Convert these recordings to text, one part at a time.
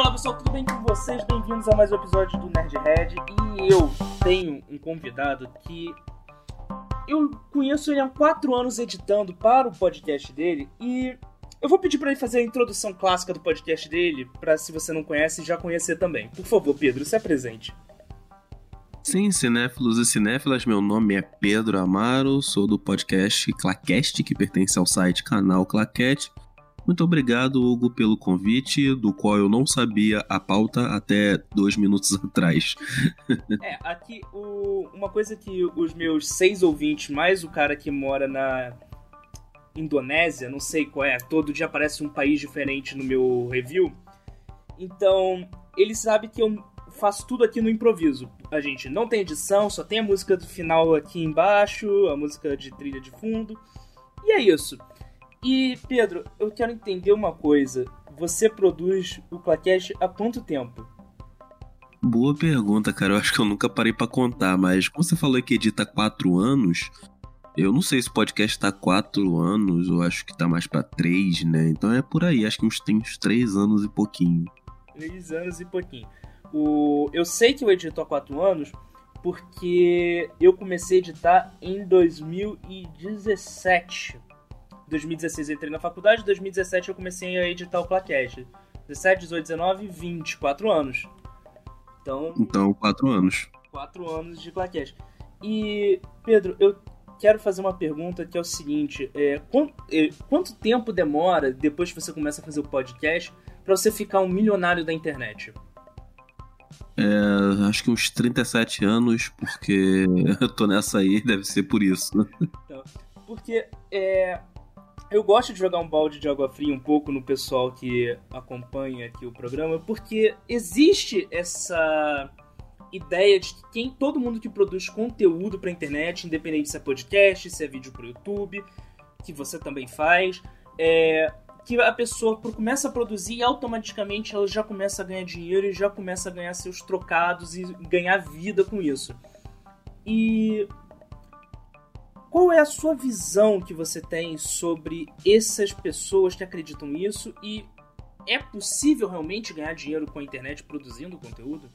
olá pessoal, tudo bem com vocês? Bem-vindos a mais um episódio do Nerdhead. E eu tenho um convidado que eu conheço ele há quatro anos editando para o podcast dele e eu vou pedir para ele fazer a introdução clássica do podcast dele, para se você não conhece, já conhecer também. Por favor, Pedro, se apresente. Sim, cinéfilos e cinéfilas, meu nome é Pedro Amaro, sou do podcast Claqueste, que pertence ao site Canal Claquete. Muito obrigado, Hugo, pelo convite, do qual eu não sabia a pauta até dois minutos atrás. É, aqui o, uma coisa que os meus seis ouvintes, mais o cara que mora na Indonésia, não sei qual é, todo dia aparece um país diferente no meu review. Então, ele sabe que eu faço tudo aqui no improviso. A gente não tem edição, só tem a música do final aqui embaixo, a música de trilha de fundo. E é isso. E, Pedro, eu quero entender uma coisa. Você produz o Claquete há quanto tempo? Boa pergunta, cara. Eu acho que eu nunca parei para contar, mas como você falou que edita há quatro anos, eu não sei se o podcast tá quatro anos, eu acho que tá mais para três, né? Então é por aí, acho que uns, tem uns três anos e pouquinho. Três anos e pouquinho. O... Eu sei que eu edito há quatro anos porque eu comecei a editar em 2017. 2016 eu entrei na faculdade, 2017 eu comecei a editar o Plaquete. 17, 18, 19, 20, 4 anos. Então. Então, 4 anos. 4 anos de Plaquete. E, Pedro, eu quero fazer uma pergunta que é o seguinte: é, quanto, é, quanto tempo demora, depois que você começa a fazer o podcast, para você ficar um milionário da internet? É, acho que uns 37 anos, porque eu tô nessa aí, deve ser por isso. Então, porque é, eu gosto de jogar um balde de água fria um pouco no pessoal que acompanha aqui o programa, porque existe essa ideia de que quem, todo mundo que produz conteúdo pra internet, independente se é podcast, se é vídeo pro YouTube, que você também faz, é, que a pessoa começa a produzir e automaticamente ela já começa a ganhar dinheiro e já começa a ganhar seus trocados e ganhar vida com isso. E qual é a sua visão que você tem sobre essas pessoas que acreditam nisso e é possível realmente ganhar dinheiro com a internet produzindo conteúdo?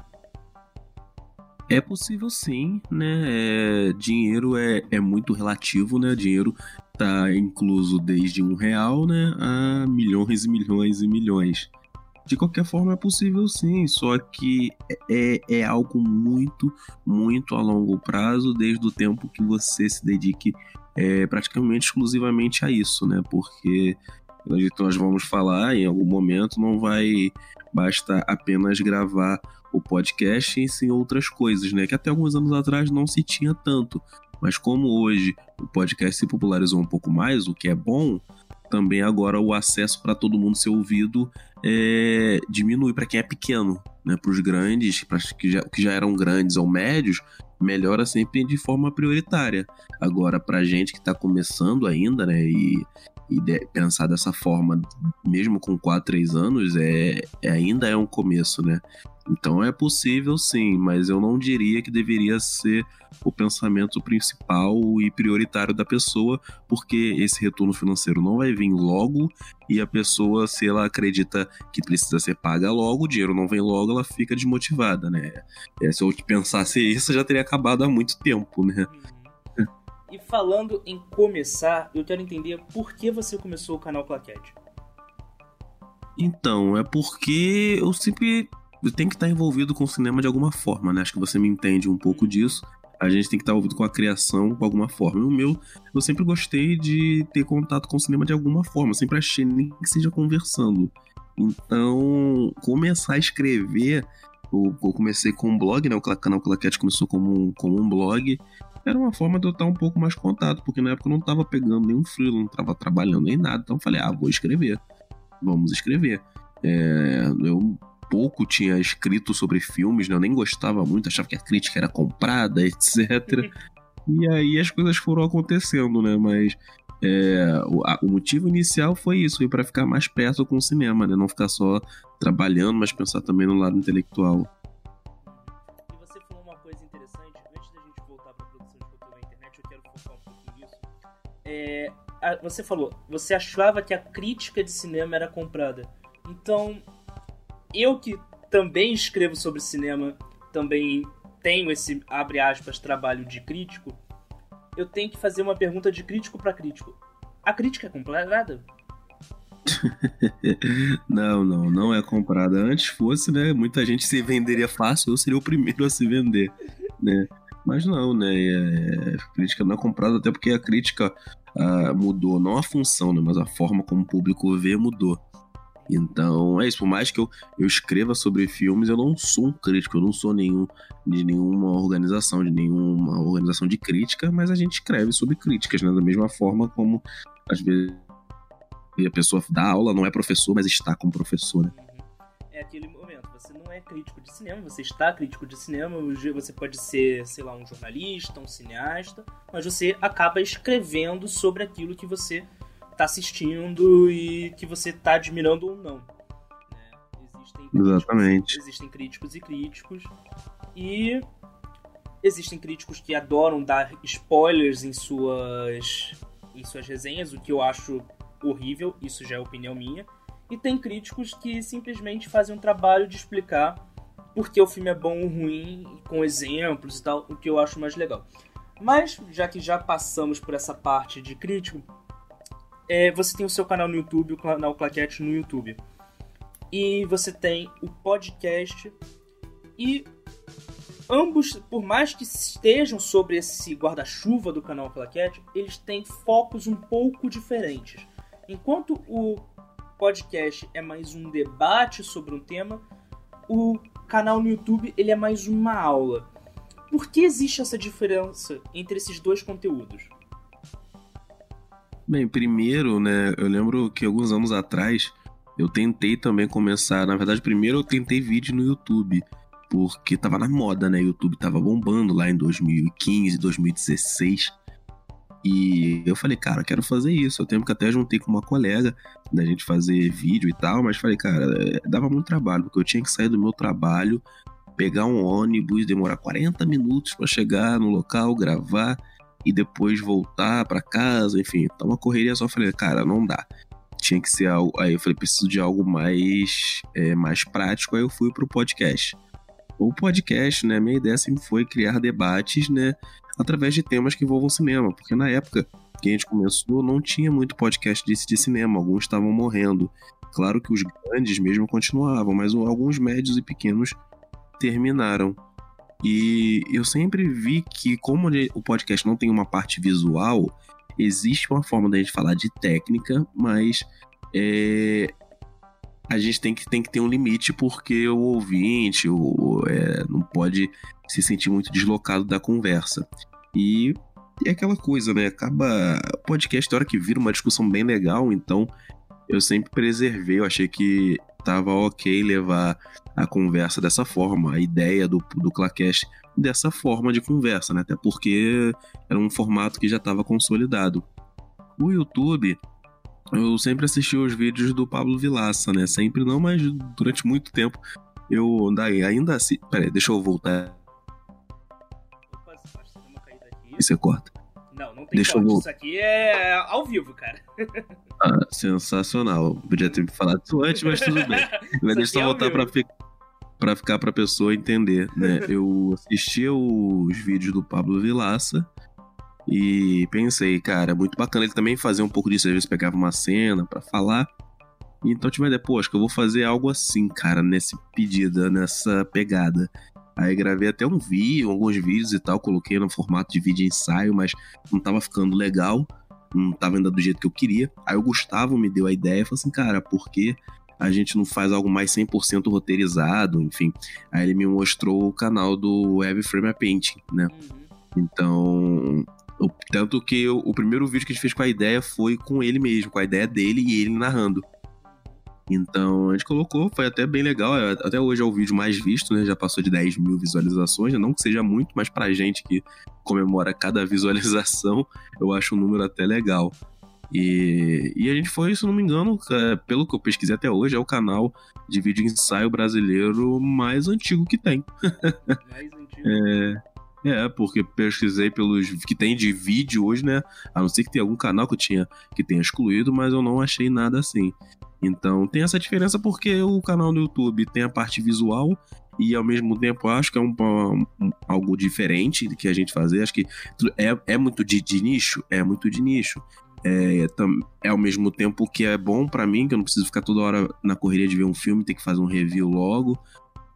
É possível sim, né? É, dinheiro é, é muito relativo, né? Dinheiro tá incluso desde um real, né? A milhões e milhões e milhões. De qualquer forma, é possível sim, só que é, é algo muito, muito a longo prazo, desde o tempo que você se dedique é, praticamente exclusivamente a isso, né? Porque nós vamos falar em algum momento, não vai bastar apenas gravar o podcast e sim outras coisas, né? Que até alguns anos atrás não se tinha tanto. Mas como hoje o podcast se popularizou um pouco mais, o que é bom, também agora o acesso para todo mundo ser ouvido é, diminui para quem é pequeno, né? Para os grandes, para que já, que já eram grandes ou médios, melhora sempre de forma prioritária. Agora, para gente que está começando ainda, né? E, e pensar dessa forma, mesmo com 4, 3 anos, é, é, ainda é um começo, né? Então é possível sim, mas eu não diria que deveria ser o pensamento principal e prioritário da pessoa, porque esse retorno financeiro não vai vir logo e a pessoa, se ela acredita que precisa ser paga logo, o dinheiro não vem logo, ela fica desmotivada, né? É, se eu pensasse isso, já teria acabado há muito tempo, né? E falando em começar, eu quero entender por que você começou o canal Claquete. Então, é porque eu sempre tem que estar envolvido com o cinema de alguma forma, né? Acho que você me entende um pouco disso. A gente tem que estar envolvido com a criação de alguma forma. E o meu, eu sempre gostei de ter contato com o cinema de alguma forma. Eu sempre achei nem que seja conversando. Então, começar a escrever. Eu, eu comecei com um blog, né? O canal Claquete começou como como um blog. Era uma forma de eu estar um pouco mais contato, porque na época eu não estava pegando nenhum freelo, não estava trabalhando nem nada. Então eu falei, ah, vou escrever. Vamos escrever. É, eu pouco tinha escrito sobre filmes, né? Eu nem gostava muito, achava que a crítica era comprada, etc. e aí as coisas foram acontecendo, né? Mas é, o, a, o, motivo inicial foi isso, foi para ficar mais perto com o cinema, né? Não ficar só trabalhando, mas pensar também no lado intelectual. A, você falou, você achava que a crítica de cinema era comprada. Então, eu que também escrevo sobre cinema, também tenho esse, abre aspas, trabalho de crítico, eu tenho que fazer uma pergunta de crítico para crítico. A crítica é comprada? não, não, não é comprada. Antes fosse, né? Muita gente se venderia fácil, eu seria o primeiro a se vender, né? Mas não, né? É, a crítica não é comprada, até porque a crítica ah, mudou, não a função, né? Mas a forma como o público vê mudou. Então, é isso. Por mais que eu, eu escreva sobre filmes, eu não sou um crítico, eu não sou nenhum de nenhuma organização, de nenhuma organização de crítica, mas a gente escreve sobre críticas, né? Da mesma forma como, às vezes, a pessoa dá aula, não é professor, mas está como professor, né? É aquele momento, você não é crítico de cinema, você está crítico de cinema, você pode ser, sei lá, um jornalista, um cineasta, mas você acaba escrevendo sobre aquilo que você tá assistindo e que você tá admirando ou não. Né? Existem críticos, Exatamente. Existem críticos e críticos. E existem críticos que adoram dar spoilers em suas, em suas resenhas, o que eu acho horrível, isso já é opinião minha. E tem críticos que simplesmente fazem um trabalho de explicar porque o filme é bom ou ruim, com exemplos e tal, o que eu acho mais legal. Mas, já que já passamos por essa parte de crítico, é, você tem o seu canal no YouTube, o canal Claquete no YouTube. E você tem o podcast. E ambos, por mais que estejam sobre esse guarda-chuva do canal Claquete, eles têm focos um pouco diferentes. Enquanto o podcast é mais um debate sobre um tema, o canal no YouTube ele é mais uma aula. Por que existe essa diferença entre esses dois conteúdos? Bem, primeiro, né, eu lembro que alguns anos atrás eu tentei também começar. Na verdade, primeiro eu tentei vídeo no YouTube, porque tava na moda, né? YouTube tava bombando lá em 2015, 2016. E eu falei, cara, quero fazer isso. Eu tempo que até juntei com uma colega da gente fazer vídeo e tal, mas falei, cara, é, dava muito trabalho, porque eu tinha que sair do meu trabalho, pegar um ônibus, demorar 40 minutos para chegar no local, gravar e depois voltar para casa, enfim, tá uma correria só. Falei, cara, não dá. Tinha que ser algo. Aí eu falei, preciso de algo mais, é, mais prático. Aí eu fui pro podcast. O podcast, né? Minha ideia sempre foi criar debates, né? Através de temas que envolvam cinema. Porque na época que a gente começou, não tinha muito podcast desse de cinema. Alguns estavam morrendo. Claro que os grandes mesmo continuavam, mas alguns médios e pequenos terminaram. E eu sempre vi que, como o podcast não tem uma parte visual, existe uma forma da gente falar de técnica, mas é, a gente tem que, tem que ter um limite porque o ouvinte o, é, não pode se sentir muito deslocado da conversa. E é aquela coisa, né? Acaba. Podcast, a hora que vira uma discussão bem legal, então eu sempre preservei, eu achei que tava ok levar a conversa dessa forma, a ideia do, do Clacast dessa forma de conversa, né? Até porque era um formato que já estava consolidado. O YouTube, eu sempre assisti os vídeos do Pablo Vilaça, né? Sempre não, mas durante muito tempo eu daí ainda assim. Peraí, deixa eu voltar. E você corta. Não, não tem Deixa corte. Eu... Isso aqui é ao vivo, cara. Ah, sensacional. Podia ter me falado isso antes, mas tudo bem. Mas deixa eu só é voltar pra, fi... pra ficar pra pessoa entender, né? Eu assistia os vídeos do Pablo Vilaça e pensei, cara, é muito bacana ele também fazer um pouco disso. Às vezes pegava uma cena para falar. Então tive a ideia, pô, acho que eu vou fazer algo assim, cara, nesse pedido, nessa pegada. Aí gravei até um vídeo, alguns vídeos e tal, coloquei no formato de vídeo ensaio, mas não tava ficando legal, não tava ainda do jeito que eu queria. Aí o Gustavo me deu a ideia e falou assim, cara, por que a gente não faz algo mais 100% roteirizado, enfim. Aí ele me mostrou o canal do Heavy Frame Painting, né? Uhum. Então, tanto que o, o, primeiro vídeo que a gente fez com a ideia foi com ele mesmo, com a ideia dele e ele narrando. Então a gente colocou, foi até bem legal. É, até hoje é o vídeo mais visto, né? Já passou de 10 mil visualizações. Não que seja muito, mas pra gente que comemora cada visualização, eu acho um número até legal. E, e a gente foi, se não me engano, é, pelo que eu pesquisei até hoje, é o canal de vídeo ensaio brasileiro mais antigo que tem. Mais antigo. é, é, porque pesquisei pelos que tem de vídeo hoje, né? A não ser que tenha algum canal que eu tinha que tenha excluído, mas eu não achei nada assim. Então tem essa diferença porque o canal do YouTube tem a parte visual e ao mesmo tempo acho que é um, um, algo diferente que a gente fazer. Acho que é, é muito de, de nicho, é muito de nicho. É, é ao mesmo tempo que é bom para mim, que eu não preciso ficar toda hora na correria de ver um filme, ter que fazer um review logo.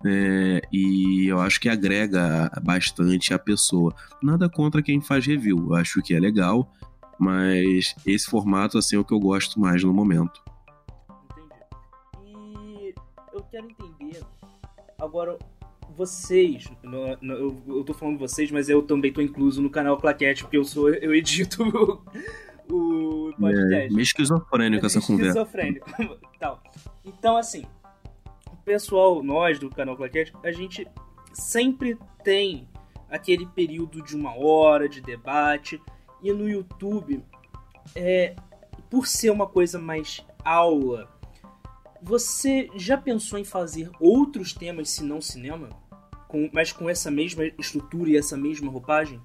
É, e eu acho que agrega bastante a pessoa. Nada contra quem faz review, eu acho que é legal, mas esse formato assim é o que eu gosto mais no momento. Entendi. E eu quero entender agora vocês, eu, eu tô falando vocês, mas eu também tô incluso no canal Claquete, porque eu sou eu edito o, o podcast. É, meio esquizofrênico essa conversa. Esquizofrênico. Então, assim, pessoal, nós do canal Claquete, a gente sempre tem aquele período de uma hora de debate. E no YouTube, é, por ser uma coisa mais aula, você já pensou em fazer outros temas se não cinema? Com, mas com essa mesma estrutura e essa mesma roupagem?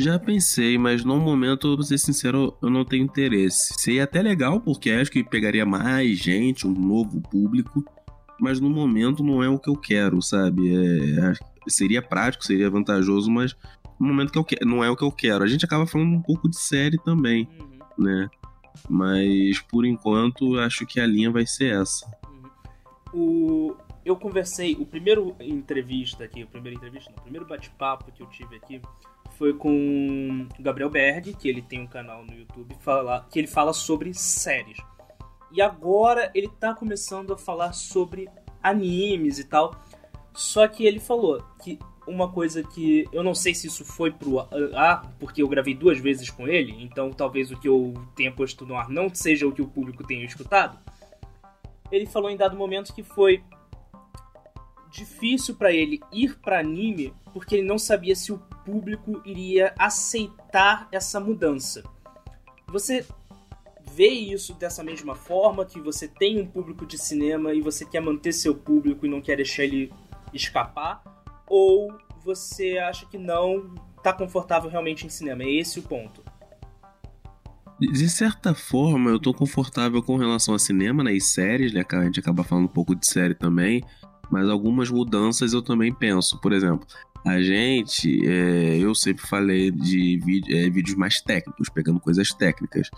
Já pensei, mas no momento, pra ser sincero, eu não tenho interesse. Seria até legal, porque acho que pegaria mais gente, um novo público, mas no momento não é o que eu quero, sabe? É, seria prático, seria vantajoso, mas no momento que eu quero, não é o que eu quero. A gente acaba falando um pouco de série também, uhum. né? Mas por enquanto, acho que a linha vai ser essa. Uhum. O, eu conversei, o primeiro entrevista aqui, o primeiro entrevista, não, o primeiro bate-papo que eu tive aqui foi com o Gabriel Berg, que ele tem um canal no YouTube fala, que ele fala sobre séries. E agora ele tá começando a falar sobre animes e tal. Só que ele falou que uma coisa que eu não sei se isso foi pro ar, porque eu gravei duas vezes com ele, então talvez o que eu tenha posto no ar não seja o que o público tenha escutado. Ele falou em dado momento que foi difícil para ele ir para anime porque ele não sabia se o público iria aceitar essa mudança. Você vê isso dessa mesma forma que você tem um público de cinema e você quer manter seu público e não quer deixar ele escapar? Ou você acha que não está confortável realmente em cinema? É esse o ponto. De certa forma, eu tô confortável com relação a cinema, né, e séries, né, a gente acaba falando um pouco de série também, mas algumas mudanças eu também penso. Por exemplo, a gente, é, eu sempre falei de vídeo, é, vídeos mais técnicos, pegando coisas técnicas.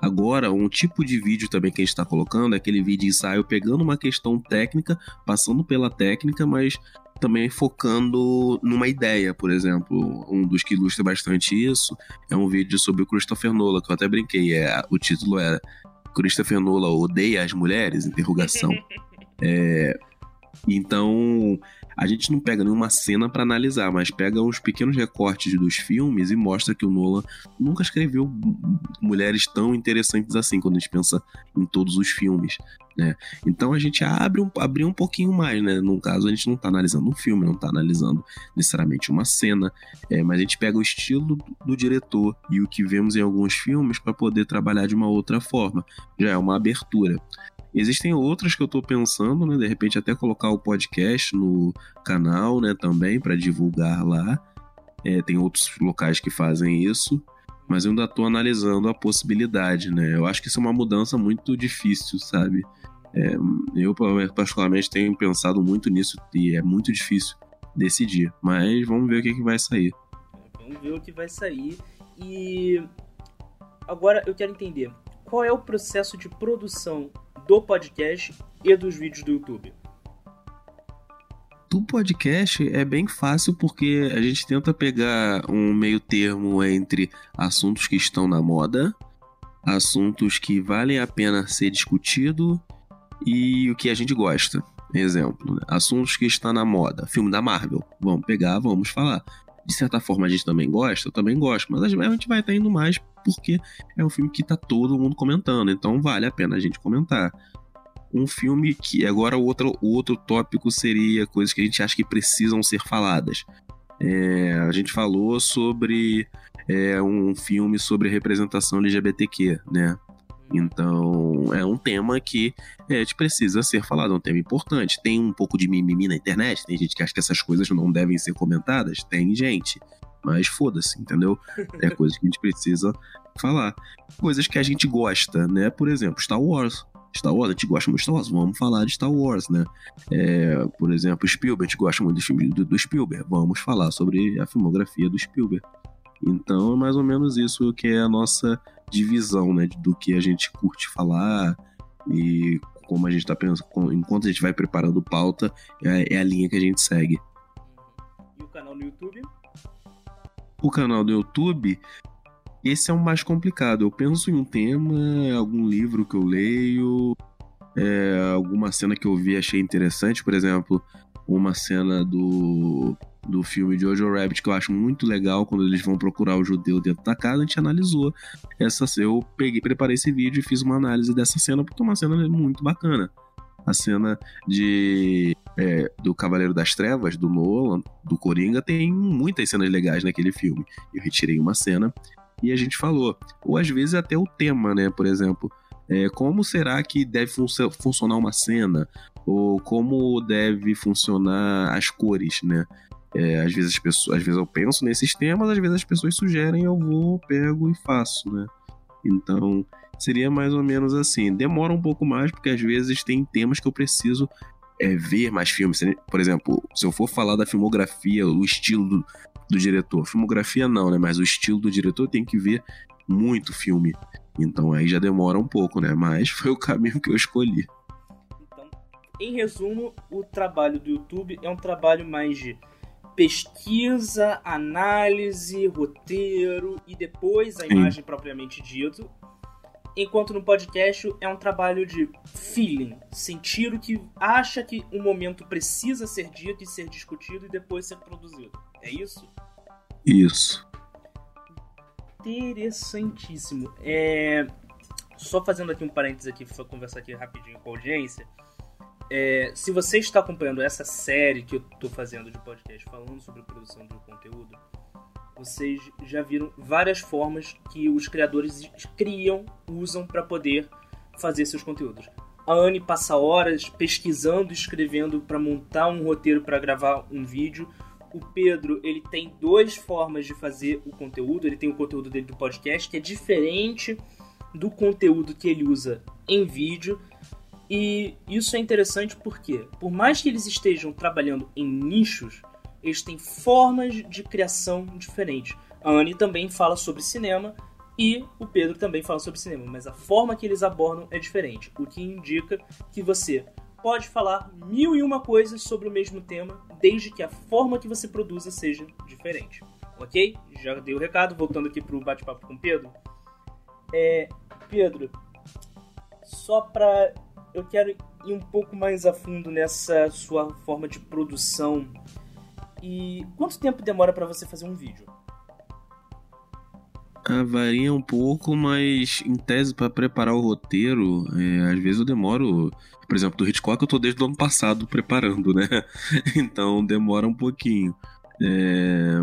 Agora, um tipo de vídeo também que a gente está colocando é aquele vídeo ensaio pegando uma questão técnica, passando pela técnica, mas também focando numa ideia, por exemplo. Um dos que ilustra bastante isso é um vídeo sobre o Christopher Nolan, que eu até brinquei. É, o título é Christopher Nolan odeia as mulheres? Interrogação. É, então, a gente não pega nenhuma cena para analisar, mas pega uns pequenos recortes dos filmes e mostra que o Nolan nunca escreveu mulheres tão interessantes assim quando a gente pensa em todos os filmes. Né? Então a gente abre um, abre um pouquinho mais, né? No caso, a gente não está analisando um filme, não está analisando necessariamente uma cena, é, mas a gente pega o estilo do diretor e o que vemos em alguns filmes para poder trabalhar de uma outra forma. Já é uma abertura. Existem outras que eu estou pensando, né? De repente até colocar o podcast no canal, né? Também para divulgar lá. É, tem outros locais que fazem isso, mas eu ainda estou analisando a possibilidade, né? Eu acho que isso é uma mudança muito difícil, sabe? É, eu particularmente tenho pensado muito nisso e é muito difícil decidir, mas vamos ver o que, que vai sair. Vamos ver o que vai sair e agora eu quero entender qual é o processo de produção do podcast e dos vídeos do YouTube? Do podcast é bem fácil porque a gente tenta pegar um meio termo entre assuntos que estão na moda, assuntos que valem a pena ser discutido e o que a gente gosta. Exemplo, né? assuntos que estão na moda, filme da Marvel. Vamos pegar, vamos falar. De certa forma a gente também gosta, eu também gosto, mas a gente vai estar indo mais porque é um filme que tá todo mundo comentando, então vale a pena a gente comentar. Um filme que agora outro, outro tópico seria coisas que a gente acha que precisam ser faladas. É, a gente falou sobre é, um filme sobre representação LGBTQ, né? Então, é um tema que é, precisa ser falado, é um tema importante. Tem um pouco de mimimi na internet, tem gente que acha que essas coisas não devem ser comentadas, tem gente. Mas foda-se, entendeu? É coisa que a gente precisa falar. Coisas que a gente gosta, né? Por exemplo, Star Wars. Star Wars, a gente gosta muito de Star Wars, vamos falar de Star Wars, né? É, por exemplo, Spielberg, a gente gosta muito dos filmes do, do Spielberg, vamos falar sobre a filmografia do Spielberg. Então é mais ou menos isso que é a nossa divisão, né? Do que a gente curte falar e como a gente tá pensando, enquanto a gente vai preparando pauta, é, é a linha que a gente segue. E o canal no YouTube? O canal do YouTube, esse é o mais complicado. Eu penso em um tema, algum livro que eu leio, é, alguma cena que eu vi achei interessante, por exemplo, uma cena do, do filme Jojo Rabbit que eu acho muito legal quando eles vão procurar o judeu dentro da casa, a gente analisou essa eu peguei, preparei esse vídeo e fiz uma análise dessa cena porque é uma cena muito bacana. A cena de é, do Cavaleiro das Trevas, do Nolan, do Coringa, tem muitas cenas legais naquele filme. Eu retirei uma cena e a gente falou. Ou às vezes até o tema, né? Por exemplo, é, como será que deve fun funcionar uma cena? Ou como deve funcionar as cores, né? É, às vezes as pessoas, às vezes eu penso nesses temas, às vezes as pessoas sugerem, eu vou, pego e faço, né? Então, seria mais ou menos assim. Demora um pouco mais, porque às vezes tem temas que eu preciso é, ver mais filmes. Por exemplo, se eu for falar da filmografia, o estilo do, do diretor. Filmografia não, né? Mas o estilo do diretor tem que ver muito filme. Então aí já demora um pouco, né? Mas foi o caminho que eu escolhi. Então, em resumo, o trabalho do YouTube é um trabalho mais de pesquisa, análise, roteiro e depois a imagem Sim. propriamente dito. Enquanto no podcast é um trabalho de feeling, sentir o que acha que um momento precisa ser dito e ser discutido e depois ser produzido. É isso? Isso. Interessantíssimo. É... Só fazendo aqui um parênteses aqui, para conversar aqui rapidinho com a audiência. É, se você está acompanhando essa série que eu estou fazendo de podcast falando sobre produção de conteúdo, vocês já viram várias formas que os criadores criam, usam para poder fazer seus conteúdos. A Anne passa horas pesquisando, escrevendo para montar um roteiro para gravar um vídeo o Pedro, ele tem duas formas de fazer o conteúdo. Ele tem o conteúdo dele do podcast, que é diferente do conteúdo que ele usa em vídeo. E isso é interessante porque, por mais que eles estejam trabalhando em nichos, eles têm formas de criação diferentes. A Anne também fala sobre cinema e o Pedro também fala sobre cinema, mas a forma que eles abordam é diferente, o que indica que você pode falar mil e uma coisas sobre o mesmo tema, desde que a forma que você produza seja diferente. Ok? Já dei o recado, voltando aqui pro bate-papo com o Pedro. É, Pedro, só pra. Eu quero ir um pouco mais a fundo nessa sua forma de produção. E quanto tempo demora para você fazer um vídeo? Ah, varia um pouco, mas em tese para preparar o roteiro, é, às vezes eu demoro. Por exemplo, do Hitchcock eu tô desde o ano passado preparando, né? Então demora um pouquinho. É,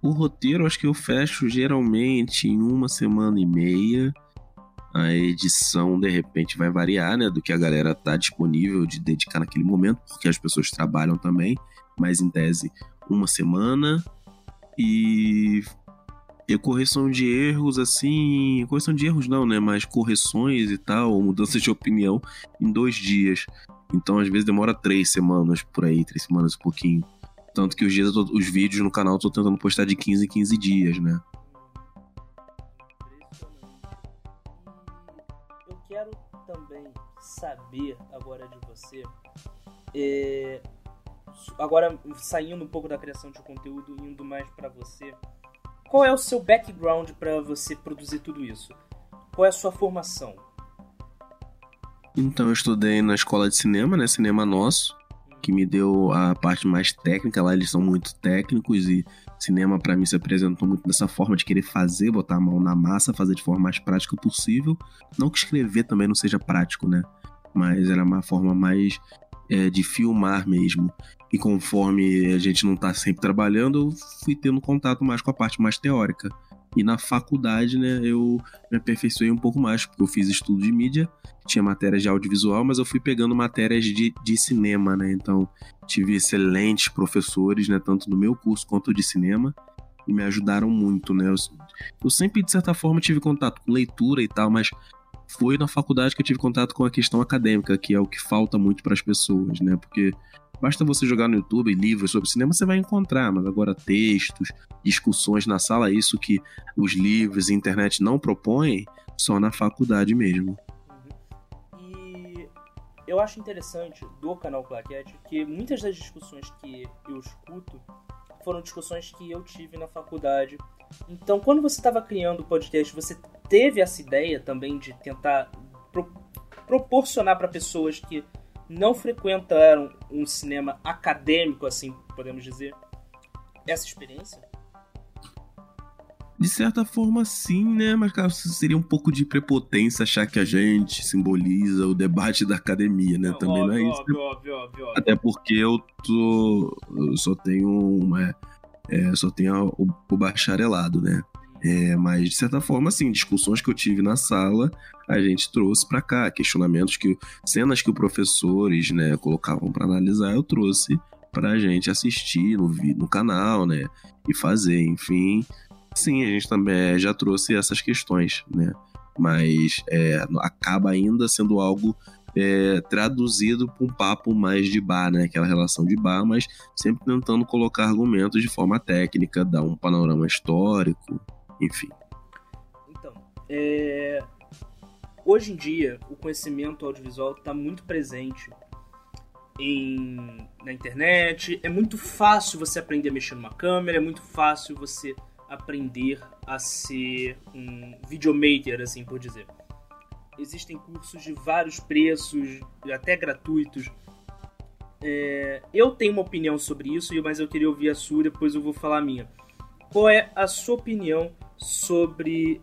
o roteiro acho que eu fecho geralmente em uma semana e meia. A edição de repente vai variar, né? Do que a galera tá disponível de dedicar naquele momento, porque as pessoas trabalham também. Mas em tese, uma semana. E e correção de erros, assim. Correção de erros não, né? Mas correções e tal, mudanças de opinião em dois dias. Então, às vezes, demora três semanas por aí, três semanas e um pouquinho. Tanto que os, dias os vídeos no canal eu tô tentando postar de 15 em 15 dias, né? Eu quero também saber agora de você. É... Agora, saindo um pouco da criação de conteúdo, indo mais para você qual é o seu background para você produzir tudo isso? Qual é a sua formação? Então, eu estudei na escola de cinema, né? Cinema Nosso, que me deu a parte mais técnica. Lá eles são muito técnicos e cinema para mim se apresentou muito dessa forma de querer fazer, botar a mão na massa, fazer de forma mais prática possível. Não que escrever também não seja prático, né? Mas era uma forma mais é, de filmar mesmo. E conforme a gente não está sempre trabalhando, eu fui tendo contato mais com a parte mais teórica. E na faculdade, né, eu me aperfeiçoei um pouco mais, porque eu fiz estudo de mídia, tinha matérias de audiovisual, mas eu fui pegando matérias de, de cinema, né? Então, tive excelentes professores, né, tanto no meu curso quanto de cinema. e me ajudaram muito, né? Eu, eu sempre, de certa forma, tive contato com leitura e tal, mas foi na faculdade que eu tive contato com a questão acadêmica, que é o que falta muito para as pessoas, né? Porque basta você jogar no YouTube livros sobre cinema, você vai encontrar, mas agora textos, discussões na sala, isso que os livros e internet não propõem, só na faculdade mesmo. E eu acho interessante do canal Claquete que muitas das discussões que eu escuto foram discussões que eu tive na faculdade. Então, quando você estava criando o podcast, você teve essa ideia também de tentar pro proporcionar para pessoas que não frequentaram um cinema acadêmico, assim podemos dizer, essa experiência? De certa forma, sim, né? Mas, cara, seria um pouco de prepotência achar que a gente simboliza o debate da academia, né? Não, Também óbvio, não é isso. Óbvio, óbvio, óbvio, óbvio. Até porque eu tô. Eu só tenho uma. É, só tenho o, o bacharelado, né? É, mas, de certa forma, assim, discussões que eu tive na sala, a gente trouxe para cá, questionamentos que, cenas que os professores, né, colocavam para analisar, eu trouxe pra gente assistir no, no canal, né, e fazer, enfim. Sim, a gente também já trouxe essas questões, né, mas é, acaba ainda sendo algo é, traduzido para um papo mais de bar, né? Aquela relação de bar, mas sempre tentando colocar argumentos de forma técnica, dar um panorama histórico, enfim. Então, é... hoje em dia o conhecimento audiovisual está muito presente em... na internet. É muito fácil você aprender a mexer numa câmera, é muito fácil você aprender a ser um videomaker, assim por dizer. Existem cursos de vários preços, até gratuitos. É... eu tenho uma opinião sobre isso, mas eu queria ouvir a sua, depois eu vou falar a minha. Qual é a sua opinião sobre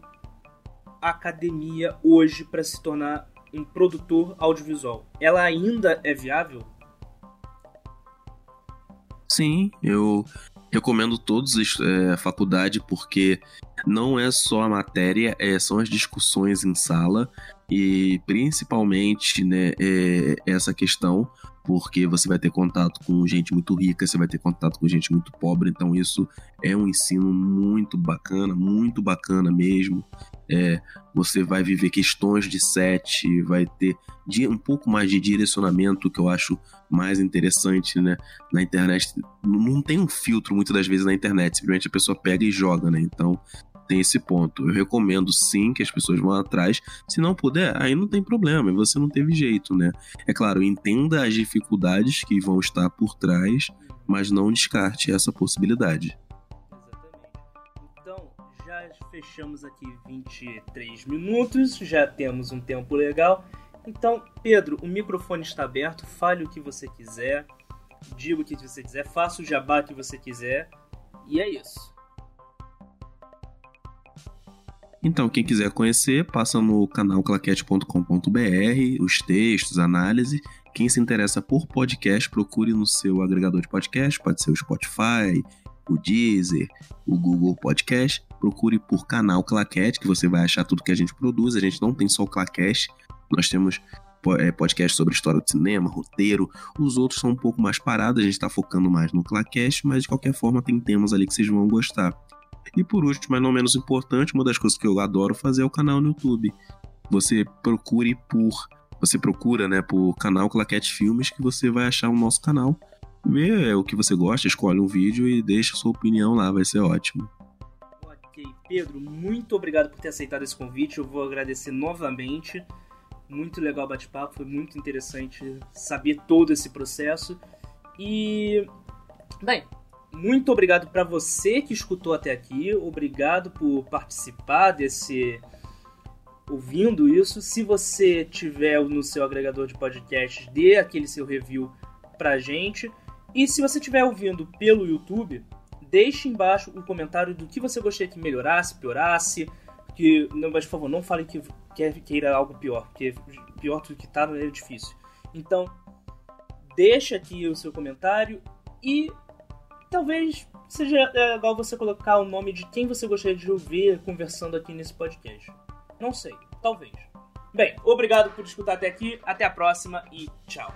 a academia hoje para se tornar um produtor audiovisual. Ela ainda é viável? Sim, eu recomendo todos é, a faculdade porque não é só a matéria, é, são as discussões em sala e principalmente né, é, essa questão porque você vai ter contato com gente muito rica, você vai ter contato com gente muito pobre, então isso é um ensino muito bacana, muito bacana mesmo. É, você vai viver questões de set, vai ter um pouco mais de direcionamento, que eu acho mais interessante, né? Na internet, não tem um filtro muitas das vezes na internet, simplesmente a pessoa pega e joga, né? Então tem esse ponto. Eu recomendo sim que as pessoas vão atrás. Se não puder, aí não tem problema, você não teve jeito, né? É claro, entenda as dificuldades que vão estar por trás, mas não descarte essa possibilidade. Então, já fechamos aqui 23 minutos, já temos um tempo legal. Então, Pedro, o microfone está aberto, fale o que você quiser, diga o que você quiser, faça o jabá que você quiser. E é isso. Então, quem quiser conhecer, passa no canal claquete.com.br, os textos, análise. Quem se interessa por podcast, procure no seu agregador de podcast, pode ser o Spotify, o Deezer, o Google Podcast. Procure por canal Claquete, que você vai achar tudo que a gente produz. A gente não tem só o Claquete, nós temos é, podcast sobre história do cinema, roteiro. Os outros são um pouco mais parados, a gente está focando mais no Claquete, mas de qualquer forma tem temas ali que vocês vão gostar. E por último, mas não menos importante, uma das coisas que eu adoro fazer é o canal no YouTube. Você procure por. Você procura, né, por canal Claquete Filmes, que você vai achar o nosso canal. Vê o que você gosta, escolhe um vídeo e deixa sua opinião lá, vai ser ótimo. Ok, Pedro, muito obrigado por ter aceitado esse convite. Eu vou agradecer novamente. Muito legal o bate-papo, foi muito interessante saber todo esse processo. E. Bem, muito obrigado para você que escutou até aqui. Obrigado por participar desse ouvindo isso. Se você tiver no seu agregador de podcast, dê aquele seu review pra gente. E se você estiver ouvindo pelo YouTube, deixe embaixo um comentário do que você gostaria que melhorasse, piorasse. Que, não, mas por favor, não fale que quer queira algo pior, porque pior do que tá é difícil. Então, deixa aqui o seu comentário e talvez seja legal você colocar o nome de quem você gostaria de ouvir conversando aqui nesse podcast. Não sei, talvez. Bem, obrigado por escutar até aqui, até a próxima e tchau.